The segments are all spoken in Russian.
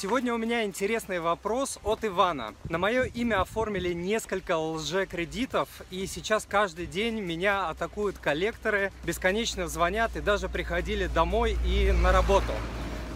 Сегодня у меня интересный вопрос от Ивана. На мое имя оформили несколько лже-кредитов, и сейчас каждый день меня атакуют коллекторы, бесконечно звонят и даже приходили домой и на работу.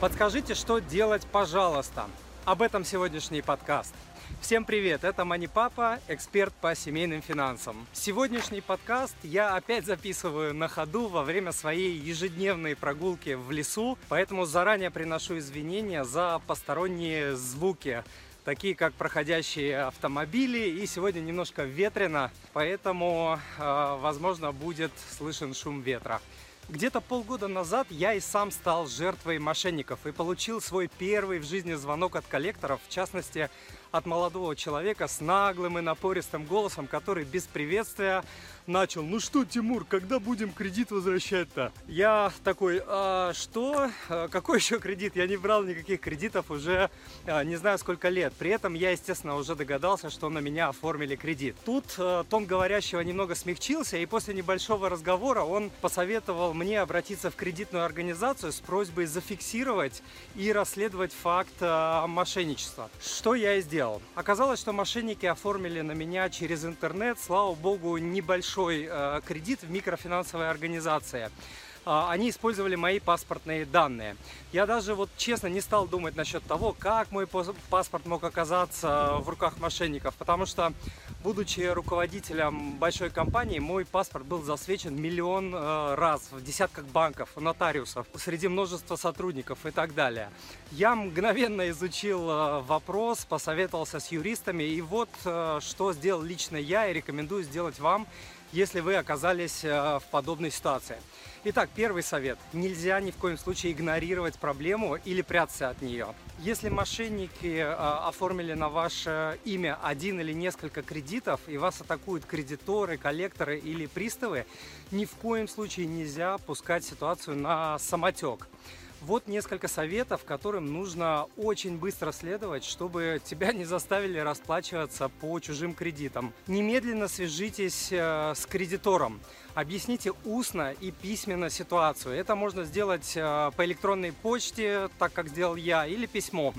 Подскажите, что делать, пожалуйста. Об этом сегодняшний подкаст. Всем привет, это Мани Папа, эксперт по семейным финансам. Сегодняшний подкаст я опять записываю на ходу во время своей ежедневной прогулки в лесу, поэтому заранее приношу извинения за посторонние звуки такие как проходящие автомобили. И сегодня немножко ветрено, поэтому, э, возможно, будет слышен шум ветра. Где-то полгода назад я и сам стал жертвой мошенников и получил свой первый в жизни звонок от коллекторов, в частности от молодого человека с наглым и напористым голосом, который без приветствия начал «Ну что, Тимур, когда будем кредит возвращать-то?» Я такой «А что? А какой еще кредит? Я не брал никаких кредитов уже а, не знаю сколько лет». При этом я, естественно, уже догадался, что на меня оформили кредит. Тут а, тон говорящего немного смягчился, и после небольшого разговора он посоветовал мне обратиться в кредитную организацию с просьбой зафиксировать и расследовать факт а, мошенничества. Что я и сделал. Оказалось, что мошенники оформили на меня через интернет, слава богу, небольшой э, кредит в микрофинансовой организации. А, они использовали мои паспортные данные. Я даже вот честно не стал думать насчет того, как мой паспорт мог оказаться в руках мошенников, потому что, будучи руководителем большой компании, мой паспорт был засвечен миллион э, раз в десятках банков, нотариусов, среди множества сотрудников и так далее. Я мгновенно изучил э, вопрос, посоветовался с юристами, и вот э, что сделал лично я и рекомендую сделать вам, если вы оказались в подобной ситуации. Итак, первый совет. Нельзя ни в коем случае игнорировать проблему или прятаться от нее. Если мошенники э, оформили на ваше имя один или несколько кредитов, и вас атакуют кредиторы, коллекторы или приставы, ни в коем случае нельзя пускать ситуацию на самотек. Вот несколько советов, которым нужно очень быстро следовать, чтобы тебя не заставили расплачиваться по чужим кредитам. Немедленно свяжитесь э, с кредитором. Объясните устно и письменно ситуацию. Это можно сделать э, по электронной почте, так как сделал я, или письмом.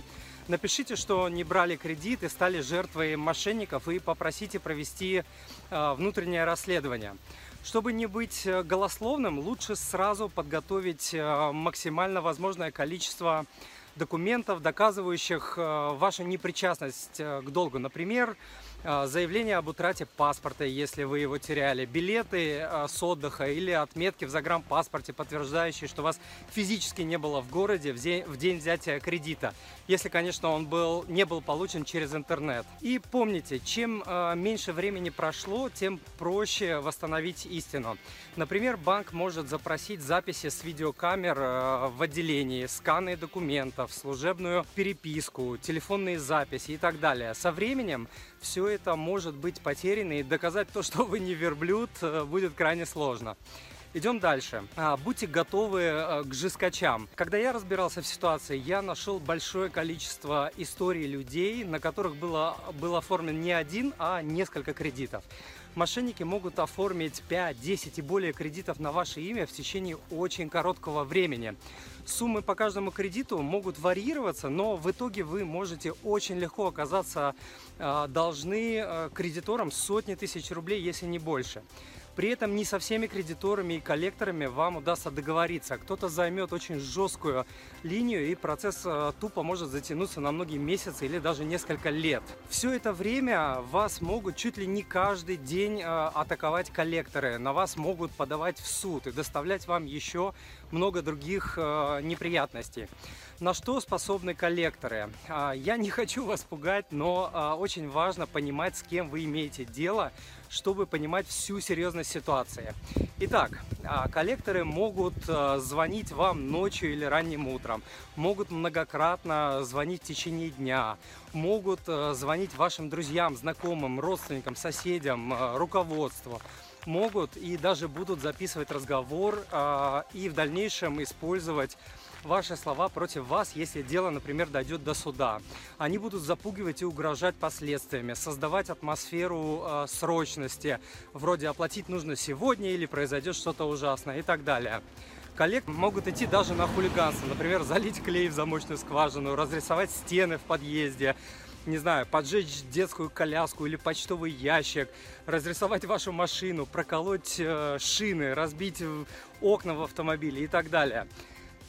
Напишите, что не брали кредит и стали жертвой мошенников и попросите провести э, внутреннее расследование. Чтобы не быть э, голословным, лучше сразу подготовить э, максимально возможное количество документов, доказывающих э, вашу непричастность к долгу. Например, заявление об утрате паспорта, если вы его теряли, билеты а, с отдыха или отметки в загранпаспорте, подтверждающие, что вас физически не было в городе в день взятия кредита, если, конечно, он был, не был получен через интернет. И помните, чем а, меньше времени прошло, тем проще восстановить истину. Например, банк может запросить записи с видеокамер в отделении, сканы документов, служебную переписку, телефонные записи и так далее. Со временем все это может быть потеряно, и доказать то, что вы не верблюд, э, будет крайне сложно. Идем дальше. А, будьте готовы э, к жескачам. Когда я разбирался в ситуации, я нашел большое количество историй людей, на которых было, был оформлен не один, а несколько кредитов. Мошенники могут оформить 5, 10 и более кредитов на ваше имя в течение очень короткого времени. Суммы по каждому кредиту могут варьироваться, но в итоге вы можете очень легко оказаться э, должны э, кредиторам сотни тысяч рублей, если не больше. При этом не со всеми кредиторами и коллекторами вам удастся договориться. Кто-то займет очень жесткую линию, и процесс э, тупо может затянуться на многие месяцы или даже несколько лет. Все это время вас могут чуть ли не каждый день э, атаковать коллекторы. На вас могут подавать в суд и доставлять вам еще много других э, неприятностей. На что способны коллекторы? А, я не хочу вас пугать, но очень важно понимать, с кем вы имеете дело, чтобы понимать всю серьезность ситуации. Итак, а, коллекторы могут а, звонить вам ночью или ранним утром, могут многократно звонить в течение дня, могут а, звонить вашим друзьям, знакомым, родственникам, соседям, руководству могут и даже будут записывать разговор и в дальнейшем использовать ваши слова против вас, если дело, например, дойдет до суда. Они будут запугивать и угрожать последствиями, создавать атмосферу э, срочности, вроде оплатить нужно сегодня или произойдет что-то ужасное и так далее. Коллег могут идти даже на хулиганство. Например, залить клей в замочную скважину, разрисовать стены в подъезде, не знаю, поджечь детскую коляску или почтовый ящик, разрисовать вашу машину, проколоть э, шины, разбить окна в автомобиле и так далее.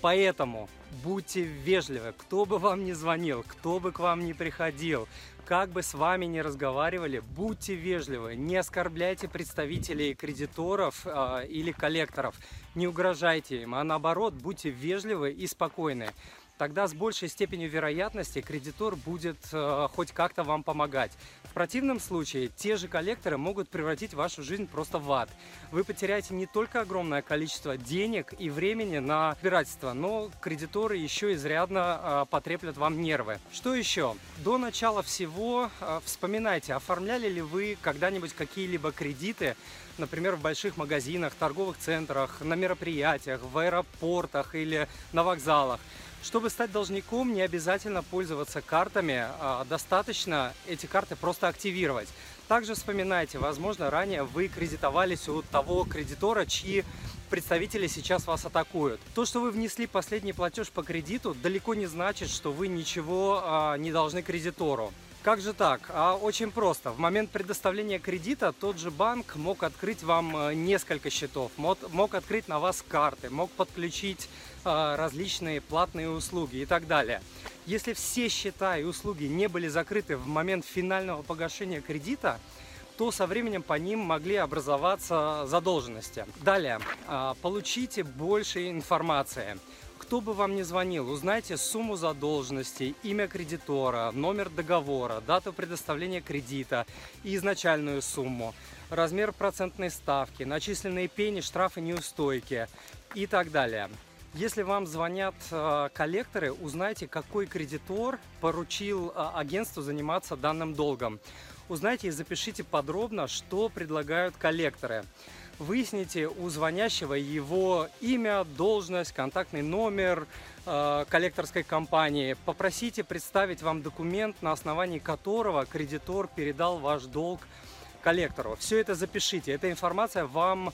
Поэтому будьте вежливы, кто бы вам ни звонил, кто бы к вам ни приходил, как бы с вами ни разговаривали, будьте вежливы, не оскорбляйте представителей кредиторов э, или коллекторов, не угрожайте им, а наоборот, будьте вежливы и спокойны тогда с большей степенью вероятности кредитор будет э, хоть как-то вам помогать. В противном случае те же коллекторы могут превратить вашу жизнь просто в ад. Вы потеряете не только огромное количество денег и времени на разбирательство, но кредиторы еще изрядно э, потреплят вам нервы. Что еще? До начала всего э, вспоминайте, оформляли ли вы когда-нибудь какие-либо кредиты, например, в больших магазинах, торговых центрах, на мероприятиях, в аэропортах или на вокзалах. Чтобы стать должником, не обязательно пользоваться картами, а достаточно эти карты просто активировать. Также вспоминайте, возможно, ранее вы кредитовались у того кредитора, чьи представители сейчас вас атакуют. То, что вы внесли последний платеж по кредиту, далеко не значит, что вы ничего а, не должны кредитору. Как же так? А очень просто. В момент предоставления кредита тот же банк мог открыть вам э, несколько счетов, мог, мог открыть на вас карты, мог подключить э, различные платные услуги и так далее. Если все счета и услуги не были закрыты в момент финального погашения кредита, то со временем по ним могли образоваться задолженности. Далее, э, получите больше информации. Кто бы вам ни звонил, узнайте сумму задолженности, имя кредитора, номер договора, дату предоставления кредита и изначальную сумму, размер процентной ставки, начисленные пени, штрафы, неустойки и так далее. Если вам звонят э, коллекторы, узнайте, какой кредитор поручил э, агентству заниматься данным долгом. Узнайте и запишите подробно, что предлагают коллекторы. Выясните у звонящего его имя, должность, контактный номер э, коллекторской компании. Попросите представить вам документ, на основании которого кредитор передал ваш долг коллектору. Все это запишите. Эта информация вам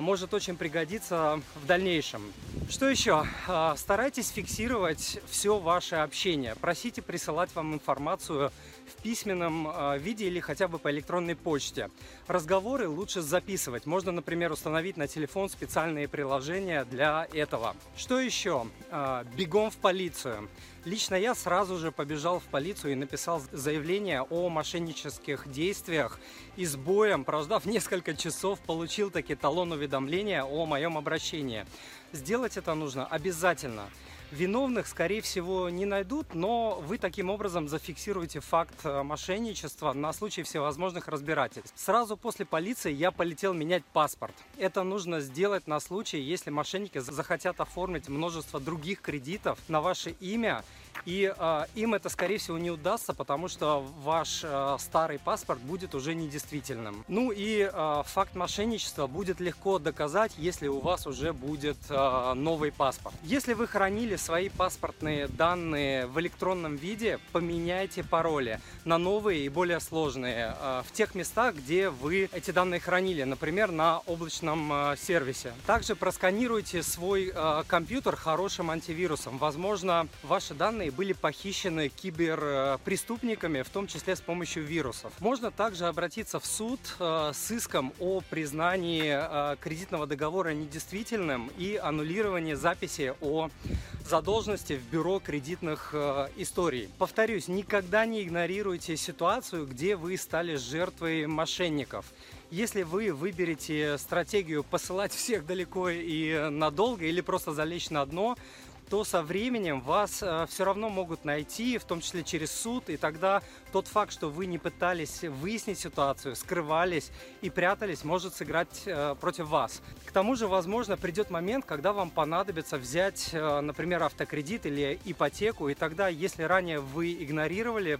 может очень пригодиться в дальнейшем. Что еще? А, старайтесь фиксировать все ваше общение. Просите присылать вам информацию в письменном а, виде или хотя бы по электронной почте. Разговоры лучше записывать. Можно, например, установить на телефон специальные приложения для этого. Что еще? А, бегом в полицию. Лично я сразу же побежал в полицию и написал заявление о мошеннических действиях и с боем, прождав несколько часов, получил таки талон уведомления о моем обращении. Сделать это нужно обязательно. Виновных, скорее всего, не найдут, но вы таким образом зафиксируете факт э, мошенничества на случай всевозможных разбирательств. Сразу после полиции я полетел менять паспорт. Это нужно сделать на случай, если мошенники захотят оформить множество других кредитов на ваше имя и э, им это, скорее всего, не удастся, потому что ваш э, старый паспорт будет уже недействительным. Ну и э, факт мошенничества будет легко доказать, если у вас уже будет э, новый паспорт. Если вы хранили свои паспортные данные в электронном виде, поменяйте пароли на новые и более сложные э, в тех местах, где вы эти данные хранили, например, на облачном э, сервисе. Также просканируйте свой э, компьютер хорошим антивирусом. Возможно, ваши данные были похищены киберпреступниками, в том числе с помощью вирусов. Можно также обратиться в суд э, с иском о признании э, кредитного договора недействительным и аннулировании записи о задолженности в бюро кредитных э, историй. Повторюсь, никогда не игнорируйте ситуацию, где вы стали жертвой мошенников. Если вы выберете стратегию посылать всех далеко и надолго или просто залечь на дно, то со временем вас э, все равно могут найти, в том числе через суд, и тогда тот факт, что вы не пытались выяснить ситуацию, скрывались и прятались, может сыграть э, против вас. К тому же, возможно, придет момент, когда вам понадобится взять, э, например, автокредит или ипотеку, и тогда, если ранее вы игнорировали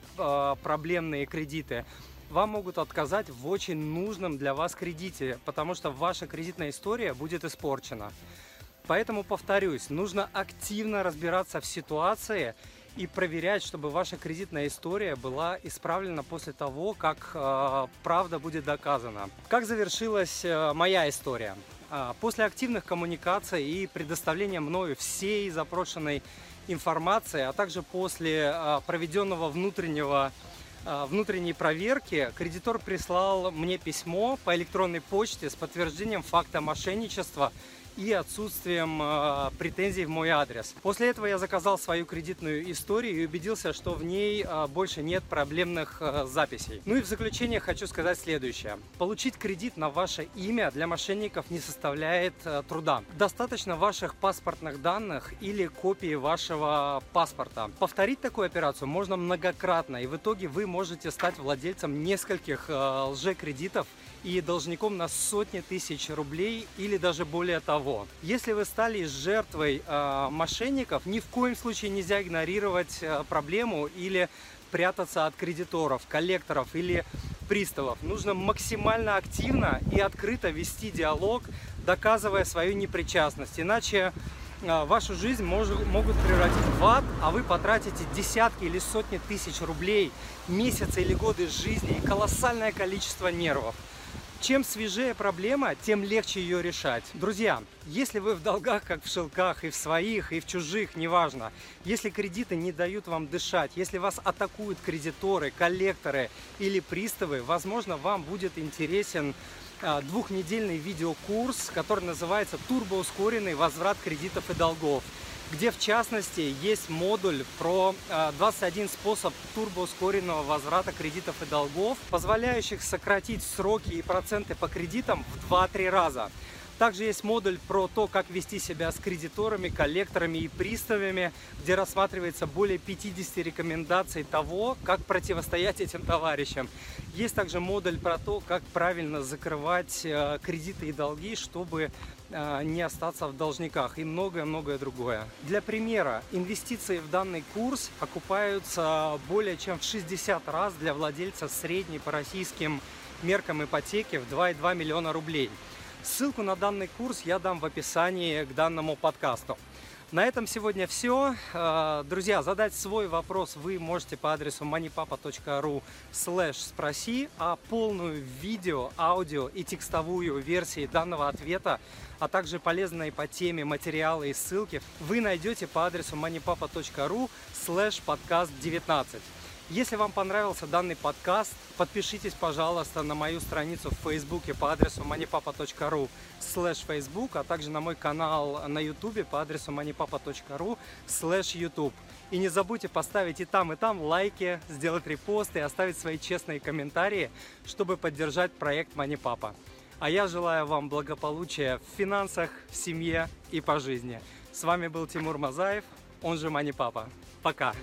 проблемные кредиты, вам могут отказать в очень нужном для вас кредите, потому что ваша кредитная история будет испорчена. Поэтому, повторюсь, нужно активно разбираться в ситуации и проверять, чтобы ваша кредитная история была исправлена после того, как э, правда будет доказана. Как завершилась э, моя история? А, после активных коммуникаций и предоставления мною всей запрошенной информации, а также после а, проведенного внутреннего а, внутренней проверки кредитор прислал мне письмо по электронной почте с подтверждением факта мошенничества и отсутствием э, претензий в мой адрес. После этого я заказал свою кредитную историю и убедился, что в ней э, больше нет проблемных э, записей. Ну и в заключение хочу сказать следующее. Получить кредит на ваше имя для мошенников не составляет э, труда. Достаточно ваших паспортных данных или копии вашего паспорта. Повторить такую операцию можно многократно, и в итоге вы можете стать владельцем нескольких э, лжекредитов и должником на сотни тысяч рублей или даже более того. Если вы стали жертвой э, мошенников, ни в коем случае нельзя игнорировать э, проблему или прятаться от кредиторов, коллекторов или приставов. Нужно максимально активно и открыто вести диалог, доказывая свою непричастность. Иначе э, вашу жизнь может, могут превратить в ад, а вы потратите десятки или сотни тысяч рублей, месяцы или годы жизни и колоссальное количество нервов. Чем свежее проблема, тем легче ее решать. Друзья, если вы в долгах, как в шелках, и в своих, и в чужих, неважно, если кредиты не дают вам дышать, если вас атакуют кредиторы, коллекторы или приставы, возможно, вам будет интересен а, двухнедельный видеокурс, который называется «Турбоускоренный возврат кредитов и долгов» где в частности есть модуль про 21 а, способ турбоускоренного возврата кредитов и долгов, позволяющих сократить сроки и проценты по кредитам в 2-3 раза. Также есть модуль про то, как вести себя с кредиторами, коллекторами и приставами, где рассматривается более 50 рекомендаций того, как противостоять этим товарищам. Есть также модуль про то, как правильно закрывать э, кредиты и долги, чтобы э, не остаться в должниках и многое-многое другое. Для примера, инвестиции в данный курс окупаются более чем в 60 раз для владельца средней по российским меркам ипотеки в 2,2 миллиона рублей. Ссылку на данный курс я дам в описании к данному подкасту. На этом сегодня все. Э, друзья, задать свой вопрос вы можете по адресу moneypapa.ru спроси, а полную видео, аудио и текстовую версии данного ответа, а также полезные по теме материалы и ссылки вы найдете по адресу moneypapa.ru подкаст 19. Если вам понравился данный подкаст, подпишитесь, пожалуйста, на мою страницу в Фейсбуке по адресу moneypapa.ru slash Facebook, а также на мой канал на YouTube по адресу moneypapa.ru slash YouTube. И не забудьте поставить и там, и там лайки, сделать репосты и оставить свои честные комментарии, чтобы поддержать проект MoneyPapa. А я желаю вам благополучия в финансах, в семье и по жизни. С вами был Тимур Мазаев, он же MoneyPapa. Пока!